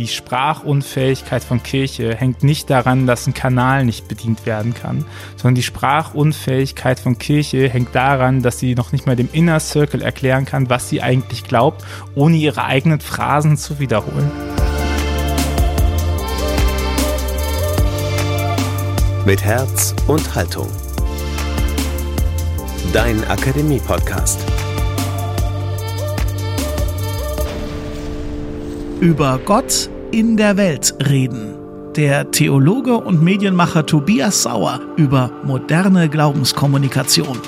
die Sprachunfähigkeit von Kirche hängt nicht daran, dass ein Kanal nicht bedient werden kann, sondern die Sprachunfähigkeit von Kirche hängt daran, dass sie noch nicht mal dem Inner Circle erklären kann, was sie eigentlich glaubt, ohne ihre eigenen Phrasen zu wiederholen. Mit Herz und Haltung. Dein Akademie-Podcast. Über Gott in der Welt reden. Der Theologe und Medienmacher Tobias Sauer über moderne Glaubenskommunikation.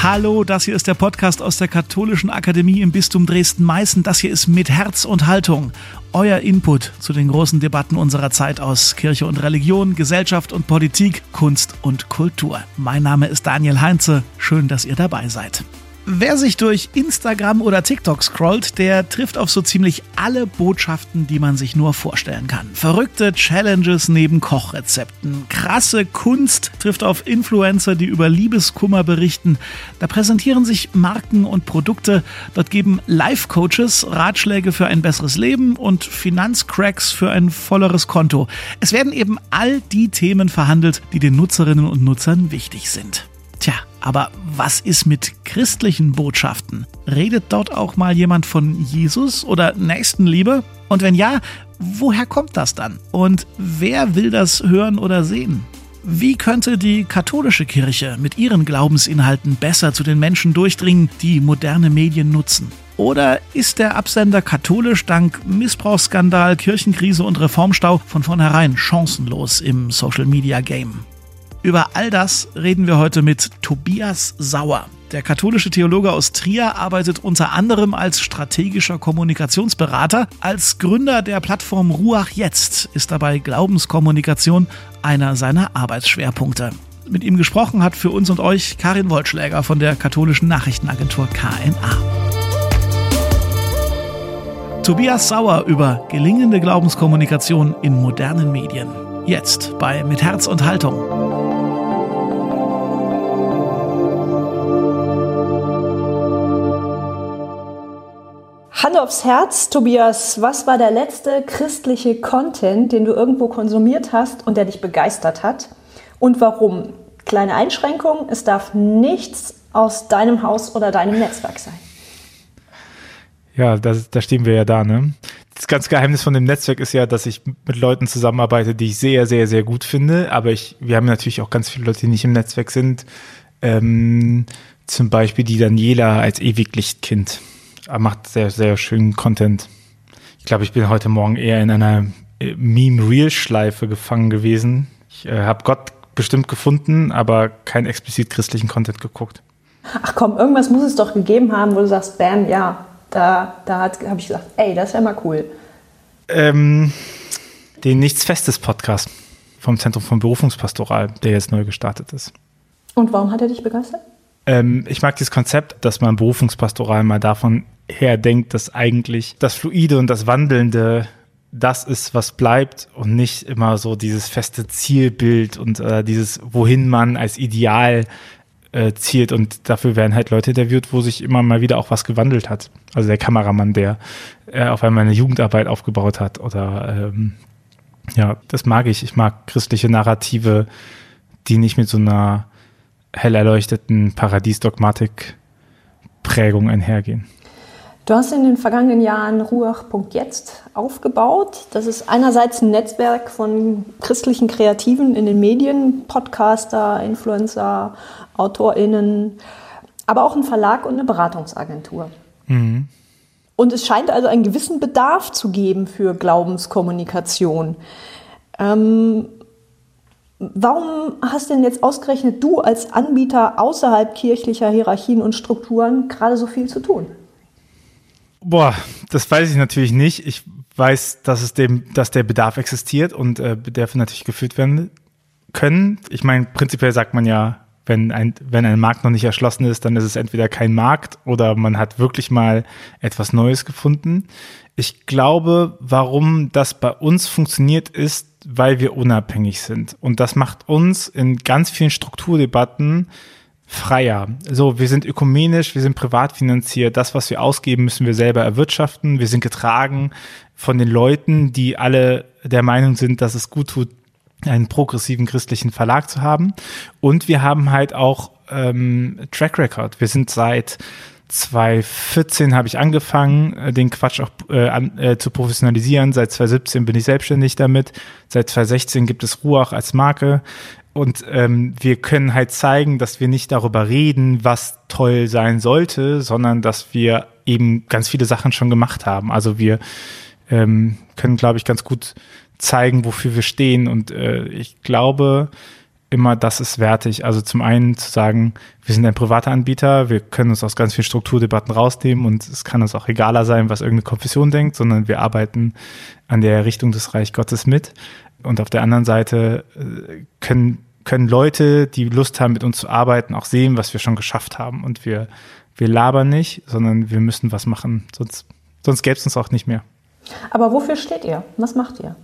Hallo, das hier ist der Podcast aus der Katholischen Akademie im Bistum Dresden-Meißen. Das hier ist mit Herz und Haltung. Euer Input zu den großen Debatten unserer Zeit aus Kirche und Religion, Gesellschaft und Politik, Kunst und Kultur. Mein Name ist Daniel Heinze. Schön, dass ihr dabei seid. Wer sich durch Instagram oder TikTok scrollt, der trifft auf so ziemlich alle Botschaften, die man sich nur vorstellen kann. Verrückte Challenges neben Kochrezepten, krasse Kunst trifft auf Influencer, die über Liebeskummer berichten. Da präsentieren sich Marken und Produkte. Dort geben Life-Coaches Ratschläge für ein besseres Leben und Finanzcracks für ein volleres Konto. Es werden eben all die Themen verhandelt, die den Nutzerinnen und Nutzern wichtig sind. Tja, aber was ist mit christlichen Botschaften? Redet dort auch mal jemand von Jesus oder Nächstenliebe? Und wenn ja, woher kommt das dann? Und wer will das hören oder sehen? Wie könnte die katholische Kirche mit ihren Glaubensinhalten besser zu den Menschen durchdringen, die moderne Medien nutzen? Oder ist der Absender katholisch dank Missbrauchsskandal, Kirchenkrise und Reformstau von vornherein chancenlos im Social Media Game? Über all das reden wir heute mit Tobias Sauer. Der katholische Theologe aus Trier arbeitet unter anderem als strategischer Kommunikationsberater. Als Gründer der Plattform Ruach Jetzt ist dabei Glaubenskommunikation einer seiner Arbeitsschwerpunkte. Mit ihm gesprochen hat für uns und euch Karin Wollschläger von der katholischen Nachrichtenagentur KNA. Tobias Sauer über gelingende Glaubenskommunikation in modernen Medien. Jetzt bei Mit Herz und Haltung. Hand aufs Herz, Tobias, was war der letzte christliche Content, den du irgendwo konsumiert hast und der dich begeistert hat? Und warum? Kleine Einschränkung, es darf nichts aus deinem Haus oder deinem Netzwerk sein. Ja, da, da stehen wir ja da, ne? Das ganze Geheimnis von dem Netzwerk ist ja, dass ich mit Leuten zusammenarbeite, die ich sehr, sehr, sehr gut finde. Aber ich, wir haben natürlich auch ganz viele Leute, die nicht im Netzwerk sind. Ähm, zum Beispiel die Daniela als Ewiglichtkind macht sehr, sehr schönen Content. Ich glaube, ich bin heute Morgen eher in einer äh, Meme-Reel-Schleife gefangen gewesen. Ich äh, habe Gott bestimmt gefunden, aber keinen explizit christlichen Content geguckt. Ach komm, irgendwas muss es doch gegeben haben, wo du sagst, bam, ja, da, da habe ich gesagt, ey, das ist ja mal cool. Ähm, den Nichts Festes Podcast vom Zentrum von Berufungspastoral, der jetzt neu gestartet ist. Und warum hat er dich begeistert? Ähm, ich mag dieses Konzept, dass man Berufungspastoral mal davon her denkt, dass eigentlich das Fluide und das Wandelnde das ist, was bleibt und nicht immer so dieses feste Zielbild und äh, dieses, wohin man als Ideal äh, zielt. Und dafür werden halt Leute interviewt, wo sich immer mal wieder auch was gewandelt hat. Also der Kameramann, der äh, auf einmal eine Jugendarbeit aufgebaut hat oder ähm, ja, das mag ich. Ich mag christliche Narrative, die nicht mit so einer hell erleuchteten Paradiesdogmatik-Prägung einhergehen. Du hast in den vergangenen Jahren Ruach.jetzt aufgebaut. Das ist einerseits ein Netzwerk von christlichen Kreativen in den Medien, Podcaster, Influencer, AutorInnen, aber auch ein Verlag und eine Beratungsagentur. Mhm. Und es scheint also einen gewissen Bedarf zu geben für Glaubenskommunikation. Ähm, warum hast denn jetzt ausgerechnet du als Anbieter außerhalb kirchlicher Hierarchien und Strukturen gerade so viel zu tun? Boah, das weiß ich natürlich nicht. Ich weiß, dass es dem, dass der Bedarf existiert und äh, Bedarfe natürlich gefüllt werden können. Ich meine, prinzipiell sagt man ja, wenn ein, wenn ein Markt noch nicht erschlossen ist, dann ist es entweder kein Markt oder man hat wirklich mal etwas Neues gefunden. Ich glaube, warum das bei uns funktioniert, ist, weil wir unabhängig sind. Und das macht uns in ganz vielen Strukturdebatten freier. So, wir sind ökumenisch, wir sind privat finanziert. Das, was wir ausgeben, müssen wir selber erwirtschaften. Wir sind getragen von den Leuten, die alle der Meinung sind, dass es gut tut, einen progressiven christlichen Verlag zu haben. Und wir haben halt auch ähm, Track Record. Wir sind seit 2014 habe ich angefangen, äh, den Quatsch auch äh, an, äh, zu professionalisieren. Seit 2017 bin ich selbstständig damit. Seit 2016 gibt es Ruach als Marke. Und ähm, wir können halt zeigen, dass wir nicht darüber reden, was toll sein sollte, sondern dass wir eben ganz viele Sachen schon gemacht haben. Also wir ähm, können, glaube ich, ganz gut zeigen, wofür wir stehen. Und äh, ich glaube immer, das ist wertig. Also zum einen zu sagen, wir sind ein privater Anbieter, wir können uns aus ganz vielen Strukturdebatten rausnehmen und es kann uns auch egaler sein, was irgendeine Konfession denkt, sondern wir arbeiten an der Richtung des Reich Gottes mit. Und auf der anderen Seite äh, können, können Leute, die Lust haben, mit uns zu arbeiten, auch sehen, was wir schon geschafft haben. Und wir, wir labern nicht, sondern wir müssen was machen, sonst, sonst gäbe es uns auch nicht mehr. Aber wofür steht ihr? Was macht ihr?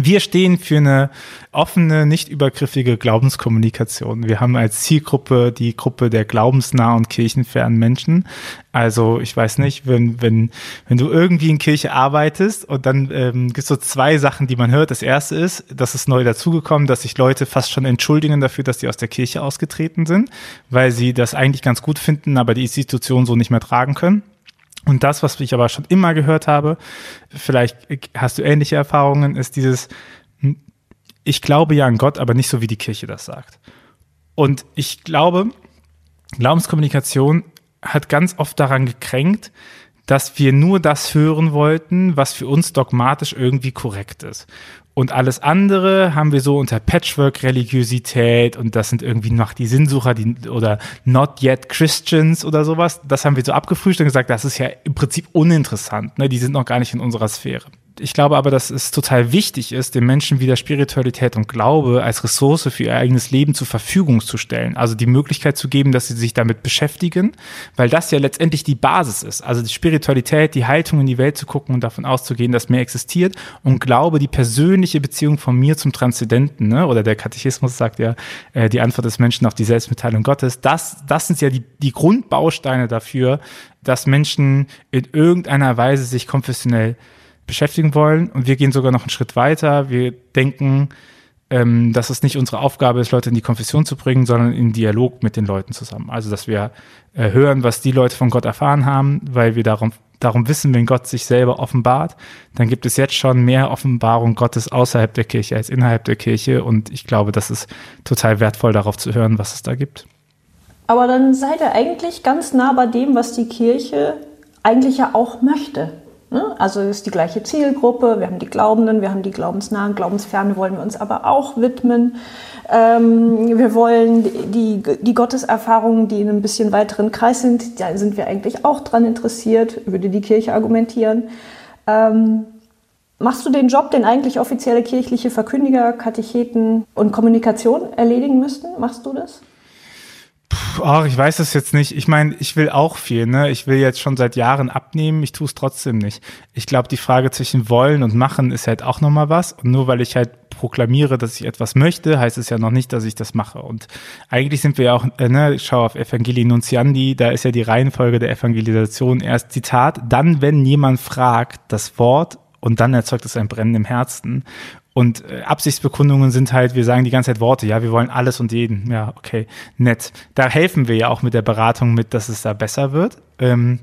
Wir stehen für eine offene, nicht übergriffige Glaubenskommunikation. Wir haben als Zielgruppe die Gruppe der glaubensnahen und kirchenfernen Menschen. Also ich weiß nicht, wenn, wenn, wenn du irgendwie in Kirche arbeitest und dann ähm, gibt es so zwei Sachen, die man hört. Das erste ist, das ist neu dazugekommen, dass sich Leute fast schon entschuldigen dafür, dass sie aus der Kirche ausgetreten sind, weil sie das eigentlich ganz gut finden, aber die Institution so nicht mehr tragen können. Und das, was ich aber schon immer gehört habe, vielleicht hast du ähnliche Erfahrungen, ist dieses, hm, ich glaube ja an Gott, aber nicht so, wie die Kirche das sagt. Und ich glaube, Glaubenskommunikation hat ganz oft daran gekränkt, dass wir nur das hören wollten, was für uns dogmatisch irgendwie korrekt ist. Und alles andere haben wir so unter Patchwork-Religiosität und das sind irgendwie noch die Sinnsucher die, oder Not Yet Christians oder sowas. Das haben wir so abgefrühstückt und gesagt, das ist ja im Prinzip uninteressant. Ne? Die sind noch gar nicht in unserer Sphäre ich glaube aber, dass es total wichtig ist, den Menschen wieder Spiritualität und Glaube als Ressource für ihr eigenes Leben zur Verfügung zu stellen. Also die Möglichkeit zu geben, dass sie sich damit beschäftigen, weil das ja letztendlich die Basis ist. Also die Spiritualität, die Haltung in die Welt zu gucken und davon auszugehen, dass mehr existiert und Glaube, die persönliche Beziehung von mir zum Transzendenten, ne? oder der Katechismus sagt ja, äh, die Antwort des Menschen auf die Selbstmitteilung Gottes. Das, das sind ja die, die Grundbausteine dafür, dass Menschen in irgendeiner Weise sich konfessionell beschäftigen wollen. Und wir gehen sogar noch einen Schritt weiter. Wir denken, ähm, dass es nicht unsere Aufgabe ist, Leute in die Konfession zu bringen, sondern in Dialog mit den Leuten zusammen. Also, dass wir äh, hören, was die Leute von Gott erfahren haben, weil wir darum, darum wissen, wenn Gott sich selber offenbart, dann gibt es jetzt schon mehr Offenbarung Gottes außerhalb der Kirche als innerhalb der Kirche. Und ich glaube, das ist total wertvoll, darauf zu hören, was es da gibt. Aber dann seid ihr eigentlich ganz nah bei dem, was die Kirche eigentlich ja auch möchte. Ne? Also ist die gleiche Zielgruppe, wir haben die Glaubenden, wir haben die Glaubensnahen, Glaubensfernen wollen wir uns aber auch widmen. Ähm, wir wollen die, die Gotteserfahrungen, die in einem bisschen weiteren Kreis sind, da sind wir eigentlich auch dran interessiert, würde die Kirche argumentieren. Ähm, machst du den Job, den eigentlich offizielle kirchliche Verkündiger, Katecheten und Kommunikation erledigen müssten? Machst du das? Ach, ich weiß es jetzt nicht. Ich meine, ich will auch viel, ne? Ich will jetzt schon seit Jahren abnehmen, ich tue es trotzdem nicht. Ich glaube, die Frage zwischen wollen und machen ist halt auch nochmal was. Und nur weil ich halt proklamiere, dass ich etwas möchte, heißt es ja noch nicht, dass ich das mache. Und eigentlich sind wir ja auch, äh, ne, ich schaue auf Evangelii Nuntiandi, da ist ja die Reihenfolge der Evangelisation erst Zitat, dann, wenn jemand fragt, das Wort und dann erzeugt es ein Brennen im Herzen. Und äh, Absichtsbekundungen sind halt, wir sagen die ganze Zeit Worte, ja, wir wollen alles und jeden. Ja, okay, nett. Da helfen wir ja auch mit der Beratung mit, dass es da besser wird. Ähm,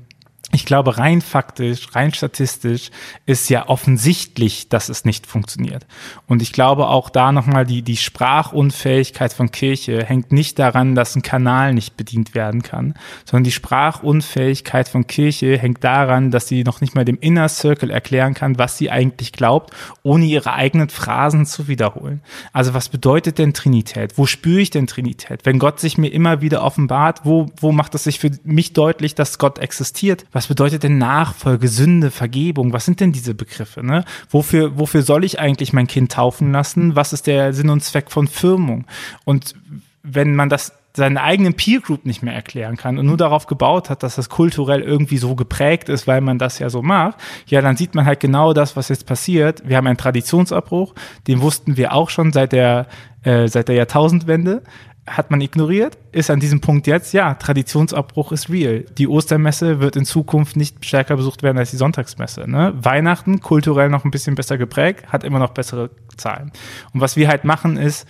ich glaube, rein faktisch, rein statistisch ist ja offensichtlich, dass es nicht funktioniert. Und ich glaube auch da nochmal, die, die Sprachunfähigkeit von Kirche hängt nicht daran, dass ein Kanal nicht bedient werden kann, sondern die Sprachunfähigkeit von Kirche hängt daran, dass sie noch nicht mal dem Inner Circle erklären kann, was sie eigentlich glaubt, ohne ihre eigenen Phrasen zu wiederholen. Also was bedeutet denn Trinität? Wo spüre ich denn Trinität? Wenn Gott sich mir immer wieder offenbart, wo, wo macht es sich für mich deutlich, dass Gott existiert? Was bedeutet denn Nachfolge, Sünde, Vergebung? Was sind denn diese Begriffe? Ne? Wofür, wofür soll ich eigentlich mein Kind taufen lassen? Was ist der Sinn und Zweck von Firmung? Und wenn man das seinen eigenen Peer Group nicht mehr erklären kann und nur darauf gebaut hat, dass das kulturell irgendwie so geprägt ist, weil man das ja so macht, ja, dann sieht man halt genau das, was jetzt passiert. Wir haben einen Traditionsabbruch, den wussten wir auch schon seit der, äh, seit der Jahrtausendwende hat man ignoriert, ist an diesem Punkt jetzt, ja, Traditionsabbruch ist real. Die Ostermesse wird in Zukunft nicht stärker besucht werden als die Sonntagsmesse. Ne? Weihnachten, kulturell noch ein bisschen besser geprägt, hat immer noch bessere Zahlen. Und was wir halt machen, ist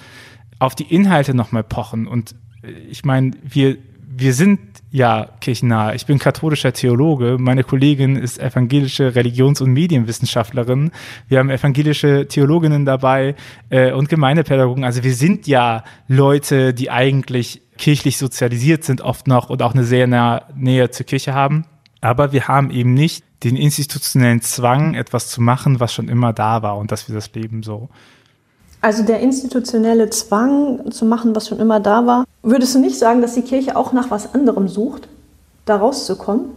auf die Inhalte nochmal pochen. Und äh, ich meine, wir, wir sind ja kirchennah. Ich bin katholischer Theologe. Meine Kollegin ist evangelische Religions- und Medienwissenschaftlerin. Wir haben evangelische Theologinnen dabei äh, und Gemeindepädagogen. Also wir sind ja Leute, die eigentlich kirchlich sozialisiert sind oft noch und auch eine sehr nahe Nähe zur Kirche haben. Aber wir haben eben nicht den institutionellen Zwang, etwas zu machen, was schon immer da war und dass wir das Leben so also der institutionelle Zwang zu machen, was schon immer da war. Würdest du nicht sagen, dass die Kirche auch nach was anderem sucht, da rauszukommen?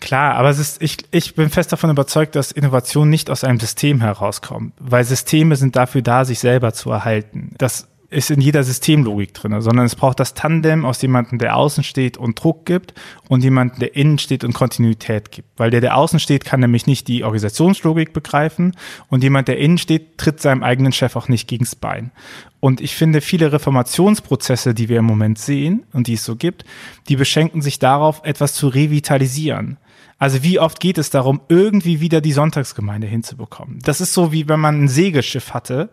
Klar, aber es ist, ich, ich bin fest davon überzeugt, dass Innovation nicht aus einem System herauskommt, weil Systeme sind dafür da, sich selber zu erhalten. Das ist in jeder Systemlogik drin, sondern es braucht das Tandem aus jemandem, der außen steht und Druck gibt und jemandem, der innen steht und Kontinuität gibt. Weil der, der außen steht, kann nämlich nicht die Organisationslogik begreifen und jemand, der innen steht, tritt seinem eigenen Chef auch nicht gegens Bein. Und ich finde, viele Reformationsprozesse, die wir im Moment sehen und die es so gibt, die beschenken sich darauf, etwas zu revitalisieren. Also wie oft geht es darum, irgendwie wieder die Sonntagsgemeinde hinzubekommen? Das ist so, wie wenn man ein Segelschiff hatte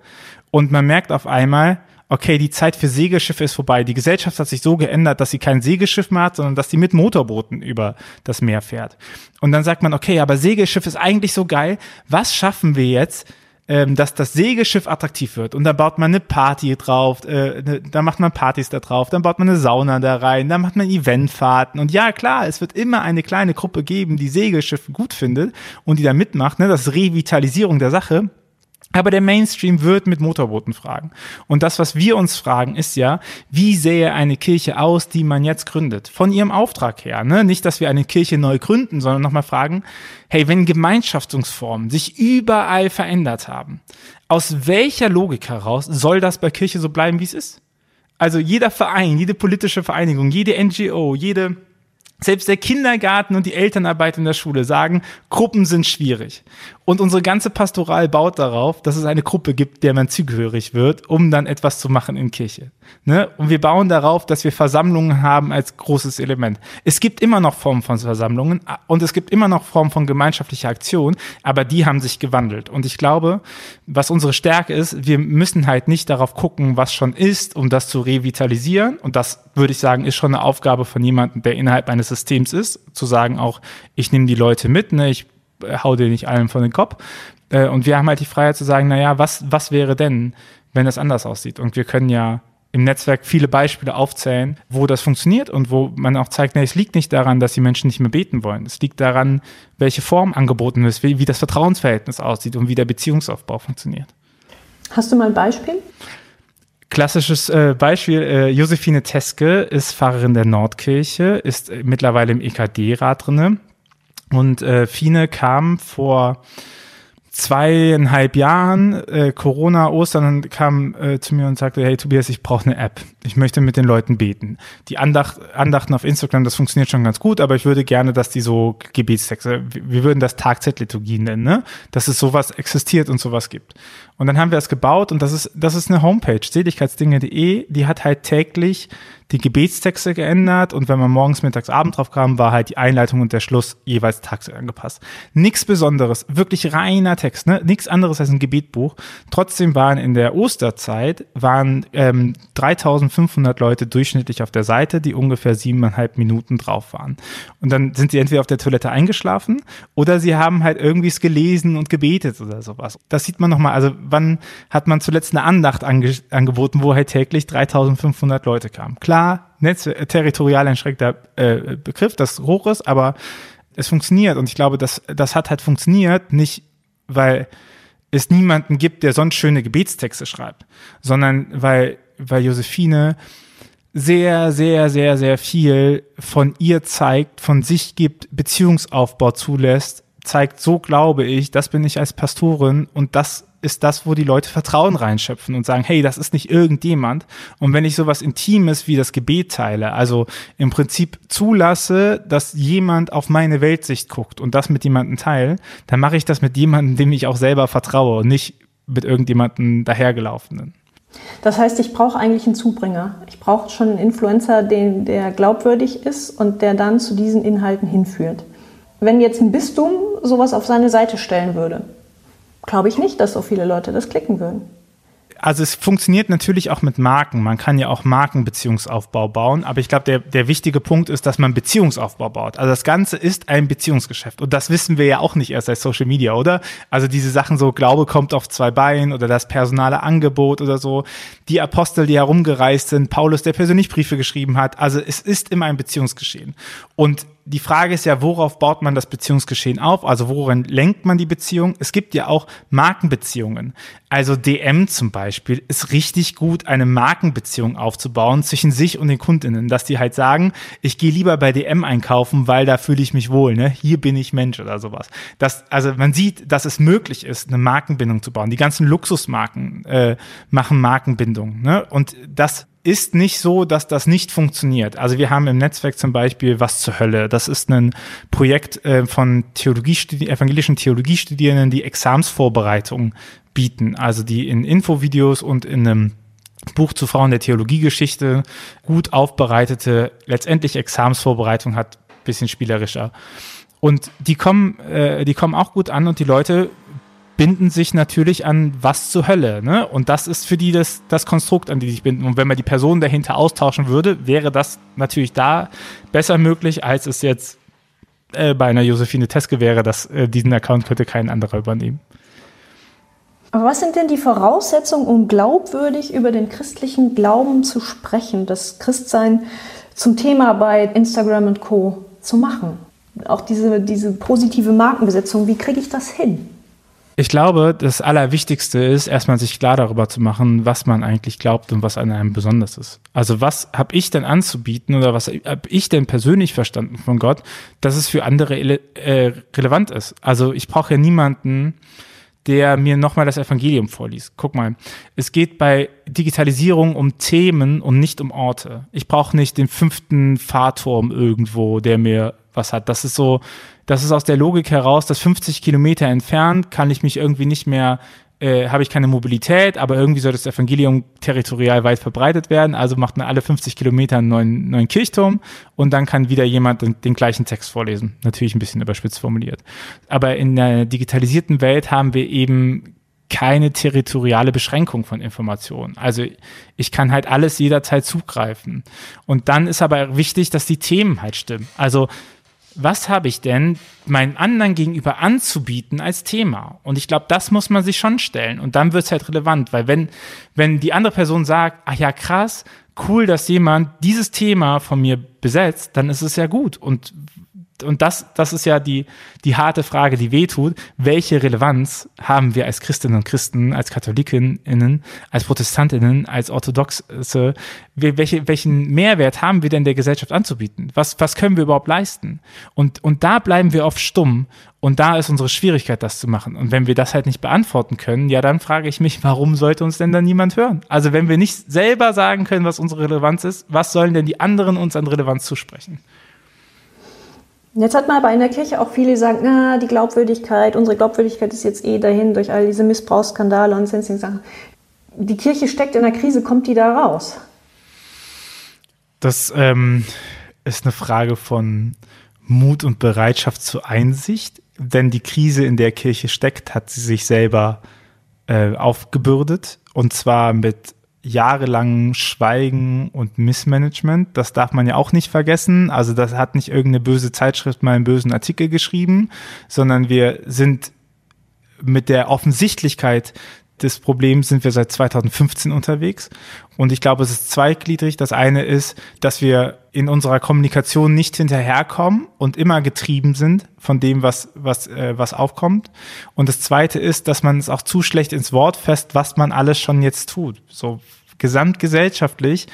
und man merkt auf einmal, okay, die Zeit für Segelschiffe ist vorbei. Die Gesellschaft hat sich so geändert, dass sie kein Segelschiff mehr hat, sondern dass sie mit Motorbooten über das Meer fährt. Und dann sagt man, okay, aber Segelschiff ist eigentlich so geil. Was schaffen wir jetzt, ähm, dass das Segelschiff attraktiv wird? Und dann baut man eine Party drauf, äh, ne, dann macht man Partys da drauf, dann baut man eine Sauna da rein, dann macht man Eventfahrten. Und ja, klar, es wird immer eine kleine Gruppe geben, die Segelschiffe gut findet und die da mitmacht. Ne? Das ist Revitalisierung der Sache. Aber der Mainstream wird mit Motorbooten fragen. Und das, was wir uns fragen, ist ja, wie sähe eine Kirche aus, die man jetzt gründet? Von ihrem Auftrag her. Ne? Nicht, dass wir eine Kirche neu gründen, sondern nochmal fragen, hey, wenn Gemeinschaftsformen sich überall verändert haben, aus welcher Logik heraus soll das bei Kirche so bleiben, wie es ist? Also jeder Verein, jede politische Vereinigung, jede NGO, jede selbst der Kindergarten und die Elternarbeit in der Schule sagen, Gruppen sind schwierig. Und unsere ganze Pastoral baut darauf, dass es eine Gruppe gibt, der man zugehörig wird, um dann etwas zu machen in Kirche. Ne? Und wir bauen darauf, dass wir Versammlungen haben als großes Element. Es gibt immer noch Formen von Versammlungen und es gibt immer noch Formen von gemeinschaftlicher Aktion, aber die haben sich gewandelt. Und ich glaube, was unsere Stärke ist, wir müssen halt nicht darauf gucken, was schon ist, um das zu revitalisieren. Und das würde ich sagen, ist schon eine Aufgabe von jemandem, der innerhalb eines Systems ist, zu sagen auch, ich nehme die Leute mit, ne, ich hau dir nicht allen von den Kopf. Äh, und wir haben halt die Freiheit zu sagen, naja, was, was wäre denn, wenn das anders aussieht? Und wir können ja im Netzwerk viele Beispiele aufzählen, wo das funktioniert und wo man auch zeigt, nee, es liegt nicht daran, dass die Menschen nicht mehr beten wollen. Es liegt daran, welche Form angeboten ist, wie, wie das Vertrauensverhältnis aussieht und wie der Beziehungsaufbau funktioniert. Hast du mal ein Beispiel? Klassisches äh, Beispiel, äh, Josephine Teske ist Pfarrerin der Nordkirche, ist äh, mittlerweile im EKD-Rat drinne und äh, Fine kam vor zweieinhalb Jahren, äh, Corona, Ostern, kam äh, zu mir und sagte, hey Tobias, ich brauche eine App. Ich möchte mit den Leuten beten. Die Andacht, Andachten auf Instagram, das funktioniert schon ganz gut, aber ich würde gerne, dass die so Gebetstexte, wir würden das Tagzeitliturgie nennen, ne? dass es sowas existiert und sowas gibt. Und dann haben wir es gebaut und das ist, das ist eine Homepage, seligkeitsdinge.de, die hat halt täglich die Gebetstexte geändert und wenn man morgens, mittags, abend drauf kam, war halt die Einleitung und der Schluss jeweils tagsüber angepasst. Nichts Besonderes, wirklich reiner Text, ne? Nichts anderes als ein Gebetbuch. Trotzdem waren in der Osterzeit waren ähm, 3500 Leute durchschnittlich auf der Seite, die ungefähr siebeneinhalb Minuten drauf waren. Und dann sind sie entweder auf der Toilette eingeschlafen oder sie haben halt irgendwie es gelesen und gebetet oder sowas. Das sieht man nochmal, also wann hat man zuletzt eine Andacht ange angeboten, wo halt täglich 3500 Leute kamen. Klar, klar, Netz, äh, territorial einschränkter äh, Begriff, das hoch ist, aber es funktioniert. Und ich glaube, das, das hat halt funktioniert, nicht weil es niemanden gibt, der sonst schöne Gebetstexte schreibt, sondern weil, weil Josephine sehr, sehr, sehr, sehr viel von ihr zeigt, von sich gibt, Beziehungsaufbau zulässt, zeigt, so glaube ich, das bin ich als Pastorin und das ist das, wo die Leute Vertrauen reinschöpfen und sagen, hey, das ist nicht irgendjemand. Und wenn ich sowas Intimes wie das Gebet teile, also im Prinzip zulasse, dass jemand auf meine Weltsicht guckt und das mit jemandem teile, dann mache ich das mit jemandem, dem ich auch selber vertraue und nicht mit irgendjemandem dahergelaufenen. Das heißt, ich brauche eigentlich einen Zubringer. Ich brauche schon einen Influencer, den, der glaubwürdig ist und der dann zu diesen Inhalten hinführt. Wenn jetzt ein Bistum sowas auf seine Seite stellen würde, glaube ich nicht, dass so viele Leute das klicken würden also es funktioniert natürlich auch mit Marken. Man kann ja auch Markenbeziehungsaufbau bauen, aber ich glaube, der, der wichtige Punkt ist, dass man Beziehungsaufbau baut. Also das Ganze ist ein Beziehungsgeschäft. Und das wissen wir ja auch nicht erst seit Social Media, oder? Also diese Sachen so, Glaube kommt auf zwei Beinen oder das personale Angebot oder so. Die Apostel, die herumgereist sind, Paulus, der persönlich Briefe geschrieben hat. Also es ist immer ein Beziehungsgeschehen. Und die Frage ist ja, worauf baut man das Beziehungsgeschehen auf? Also worin lenkt man die Beziehung? Es gibt ja auch Markenbeziehungen. Also DM zum Beispiel ist richtig gut, eine Markenbeziehung aufzubauen zwischen sich und den Kundinnen, dass die halt sagen, ich gehe lieber bei DM einkaufen, weil da fühle ich mich wohl, ne? Hier bin ich Mensch oder sowas. Das, also man sieht, dass es möglich ist, eine Markenbindung zu bauen. Die ganzen Luxusmarken äh, machen Markenbindung, ne? Und das ist nicht so, dass das nicht funktioniert. Also wir haben im Netzwerk zum Beispiel Was zur Hölle. Das ist ein Projekt äh, von Theologie, evangelischen Theologiestudierenden, die Examsvorbereitung bieten. Also die in Infovideos und in einem Buch zu Frauen der Theologiegeschichte gut aufbereitete, letztendlich Examsvorbereitung hat, bisschen spielerischer. Und die kommen, äh, die kommen auch gut an und die Leute binden sich natürlich an was zur Hölle. Ne? Und das ist für die das, das Konstrukt, an die sich binden. Und wenn man die Person dahinter austauschen würde, wäre das natürlich da besser möglich, als es jetzt äh, bei einer Josephine Teske wäre, dass äh, diesen Account könnte kein anderer übernehmen. Aber was sind denn die Voraussetzungen, um glaubwürdig über den christlichen Glauben zu sprechen, das Christsein zum Thema bei Instagram und Co. zu machen? Auch diese, diese positive Markenbesetzung, wie kriege ich das hin? Ich glaube, das Allerwichtigste ist, erstmal sich klar darüber zu machen, was man eigentlich glaubt und was an einem besonders ist. Also was habe ich denn anzubieten oder was habe ich denn persönlich verstanden von Gott, dass es für andere äh, relevant ist. Also ich brauche ja niemanden, der mir nochmal das Evangelium vorliest. Guck mal, es geht bei Digitalisierung um Themen und nicht um Orte. Ich brauche nicht den fünften Fahrturm irgendwo, der mir was hat. Das ist so, das ist aus der Logik heraus, dass 50 Kilometer entfernt kann ich mich irgendwie nicht mehr, äh, habe ich keine Mobilität, aber irgendwie soll das Evangelium territorial weit verbreitet werden. Also macht man alle 50 Kilometer einen neuen, neuen Kirchturm und dann kann wieder jemand den, den gleichen Text vorlesen. Natürlich ein bisschen überspitzt formuliert. Aber in der digitalisierten Welt haben wir eben keine territoriale Beschränkung von Informationen. Also ich kann halt alles jederzeit zugreifen. Und dann ist aber wichtig, dass die Themen halt stimmen. Also was habe ich denn meinen anderen gegenüber anzubieten als Thema? Und ich glaube, das muss man sich schon stellen. Und dann wird es halt relevant, weil wenn, wenn die andere Person sagt, ach ja, krass, cool, dass jemand dieses Thema von mir besetzt, dann ist es ja gut. Und und das, das ist ja die, die harte Frage, die wehtut. Welche Relevanz haben wir als Christinnen und Christen, als Katholikinnen, als Protestantinnen, als Orthodoxe? Welche, welchen Mehrwert haben wir denn der Gesellschaft anzubieten? Was, was können wir überhaupt leisten? Und, und da bleiben wir oft stumm. Und da ist unsere Schwierigkeit, das zu machen. Und wenn wir das halt nicht beantworten können, ja, dann frage ich mich, warum sollte uns denn dann niemand hören? Also wenn wir nicht selber sagen können, was unsere Relevanz ist, was sollen denn die anderen uns an Relevanz zusprechen? Jetzt hat man aber in der Kirche auch viele, die sagen, na, die Glaubwürdigkeit, unsere Glaubwürdigkeit ist jetzt eh dahin durch all diese Missbrauchsskandale und sonstigen Sachen. Die Kirche steckt in der Krise, kommt die da raus? Das ähm, ist eine Frage von Mut und Bereitschaft zur Einsicht, denn die Krise, in der Kirche steckt, hat sie sich selber äh, aufgebürdet und zwar mit jahrelangen Schweigen und Missmanagement. Das darf man ja auch nicht vergessen. Also das hat nicht irgendeine böse Zeitschrift mal einen bösen Artikel geschrieben, sondern wir sind mit der Offensichtlichkeit des Problems sind wir seit 2015 unterwegs. Und ich glaube, es ist zweigliedrig. Das eine ist, dass wir in unserer Kommunikation nicht hinterherkommen und immer getrieben sind von dem, was, was, äh, was aufkommt. Und das zweite ist, dass man es auch zu schlecht ins Wort fest, was man alles schon jetzt tut. So gesamtgesellschaftlich,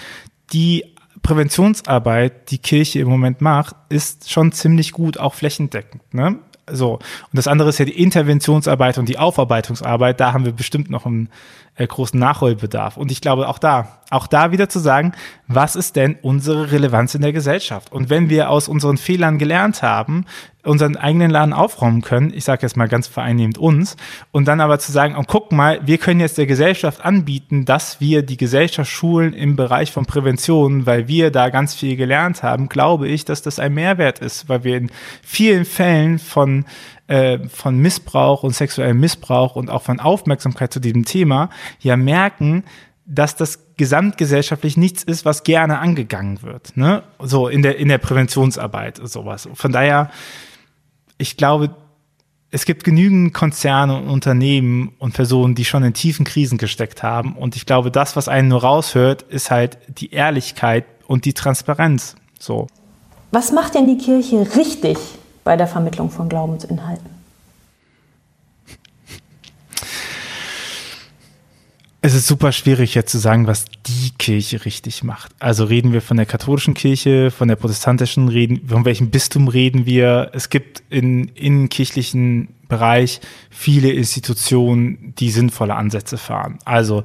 die Präventionsarbeit, die Kirche im Moment macht, ist schon ziemlich gut, auch flächendeckend. Ne? So. Und das andere ist ja die Interventionsarbeit und die Aufarbeitungsarbeit. Da haben wir bestimmt noch einen äh, großen Nachholbedarf. Und ich glaube auch da, auch da wieder zu sagen, was ist denn unsere Relevanz in der Gesellschaft? Und wenn wir aus unseren Fehlern gelernt haben, unseren eigenen Laden aufräumen können, ich sage jetzt mal ganz vereinnehmend uns, und dann aber zu sagen, oh, guck mal, wir können jetzt der Gesellschaft anbieten, dass wir die Gesellschaft schulen im Bereich von Prävention, weil wir da ganz viel gelernt haben, glaube ich, dass das ein Mehrwert ist, weil wir in vielen Fällen von äh, von Missbrauch und sexuellem Missbrauch und auch von Aufmerksamkeit zu diesem Thema ja merken, dass das gesamtgesellschaftlich nichts ist, was gerne angegangen wird. Ne? So in der, in der Präventionsarbeit und sowas. Von daher, ich glaube, es gibt genügend Konzerne und Unternehmen und Personen, die schon in tiefen Krisen gesteckt haben. Und ich glaube, das, was einen nur raushört, ist halt die Ehrlichkeit und die Transparenz. So. Was macht denn die Kirche richtig bei der Vermittlung von Glaubensinhalten? Es ist super schwierig jetzt zu sagen, was die Kirche richtig macht. Also reden wir von der katholischen Kirche, von der protestantischen, reden, von welchem Bistum reden wir? Es gibt in, in kirchlichen Bereich viele Institutionen, die sinnvolle Ansätze fahren. Also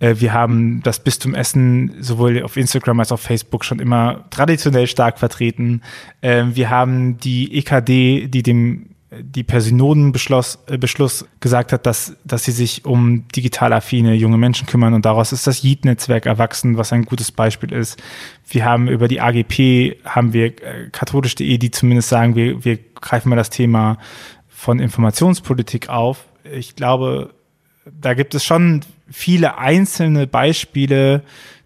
äh, wir haben das Bistum Essen sowohl auf Instagram als auch Facebook schon immer traditionell stark vertreten. Äh, wir haben die EKD, die dem die per Synodenbeschluss äh, Beschluss gesagt hat, dass, dass sie sich um digital affine junge Menschen kümmern und daraus ist das JIT-Netzwerk erwachsen, was ein gutes Beispiel ist. Wir haben über die AGP, haben wir äh, katholisch.de, die zumindest sagen, wir, wir greifen mal das Thema von Informationspolitik auf. Ich glaube, da gibt es schon viele einzelne Beispiele,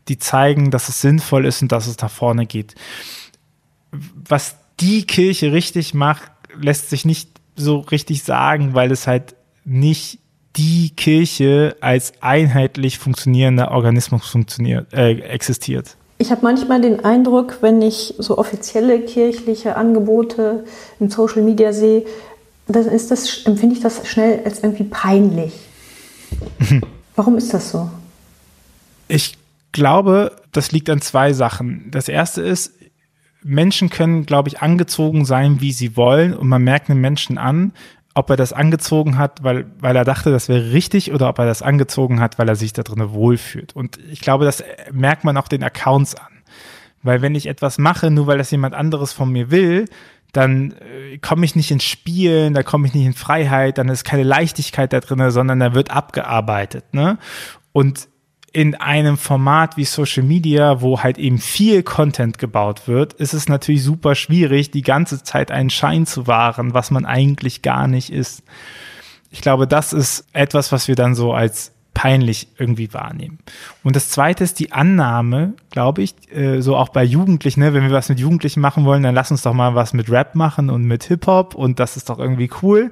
die zeigen, dass es sinnvoll ist und dass es nach vorne geht. Was die Kirche richtig macht, lässt sich nicht so richtig sagen, weil es halt nicht die Kirche als einheitlich funktionierender Organismus funktioniert, äh, existiert. Ich habe manchmal den Eindruck, wenn ich so offizielle kirchliche Angebote im Social Media sehe, dann ist das, empfinde ich das schnell als irgendwie peinlich. Warum ist das so? Ich glaube, das liegt an zwei Sachen. Das erste ist, Menschen können, glaube ich, angezogen sein, wie sie wollen. Und man merkt einem Menschen an, ob er das angezogen hat, weil, weil er dachte, das wäre richtig, oder ob er das angezogen hat, weil er sich da drin wohlfühlt. Und ich glaube, das merkt man auch den Accounts an. Weil wenn ich etwas mache, nur weil das jemand anderes von mir will, dann äh, komme ich nicht ins Spielen, da komme ich nicht in Freiheit, dann ist keine Leichtigkeit da drin, sondern da wird abgearbeitet. Ne? Und in einem Format wie Social Media, wo halt eben viel Content gebaut wird, ist es natürlich super schwierig, die ganze Zeit einen Schein zu wahren, was man eigentlich gar nicht ist. Ich glaube, das ist etwas, was wir dann so als peinlich irgendwie wahrnehmen. Und das zweite ist die Annahme, glaube ich, äh, so auch bei Jugendlichen, ne, wenn wir was mit Jugendlichen machen wollen, dann lass uns doch mal was mit Rap machen und mit Hip-Hop und das ist doch irgendwie cool.